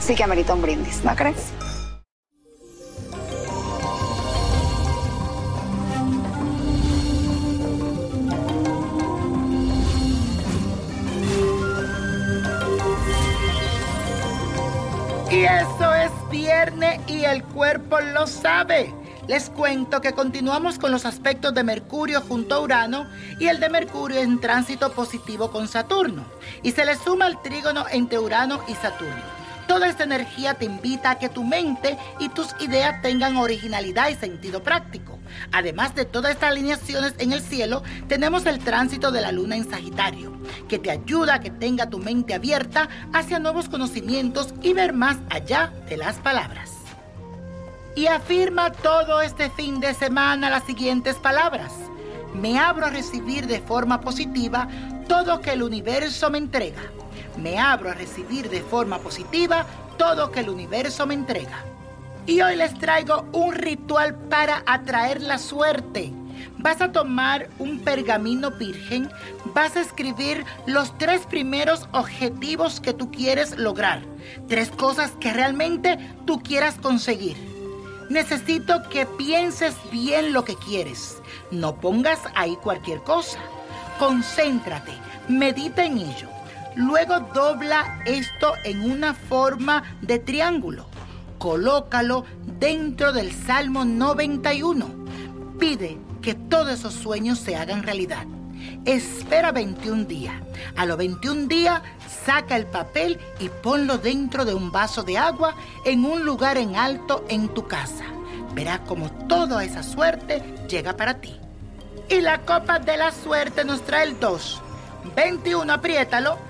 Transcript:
sí que amerita un brindis, ¿no crees? Y eso es viernes y el cuerpo lo sabe. Les cuento que continuamos con los aspectos de Mercurio junto a Urano y el de Mercurio en tránsito positivo con Saturno. Y se le suma el trígono entre Urano y Saturno. Toda esta energía te invita a que tu mente y tus ideas tengan originalidad y sentido práctico. Además de todas estas alineaciones en el cielo, tenemos el tránsito de la luna en Sagitario, que te ayuda a que tenga tu mente abierta hacia nuevos conocimientos y ver más allá de las palabras. Y afirma todo este fin de semana las siguientes palabras. Me abro a recibir de forma positiva todo que el universo me entrega. Me abro a recibir de forma positiva todo que el universo me entrega. Y hoy les traigo un ritual para atraer la suerte. Vas a tomar un pergamino virgen, vas a escribir los tres primeros objetivos que tú quieres lograr, tres cosas que realmente tú quieras conseguir. Necesito que pienses bien lo que quieres. No pongas ahí cualquier cosa. Concéntrate, medita en ello. Luego dobla esto en una forma de triángulo. Colócalo dentro del Salmo 91. Pide que todos esos sueños se hagan realidad. Espera 21 días. A los 21 días saca el papel y ponlo dentro de un vaso de agua en un lugar en alto en tu casa. Verás como toda esa suerte llega para ti. Y la copa de la suerte nos trae el 2. 21, apriétalo.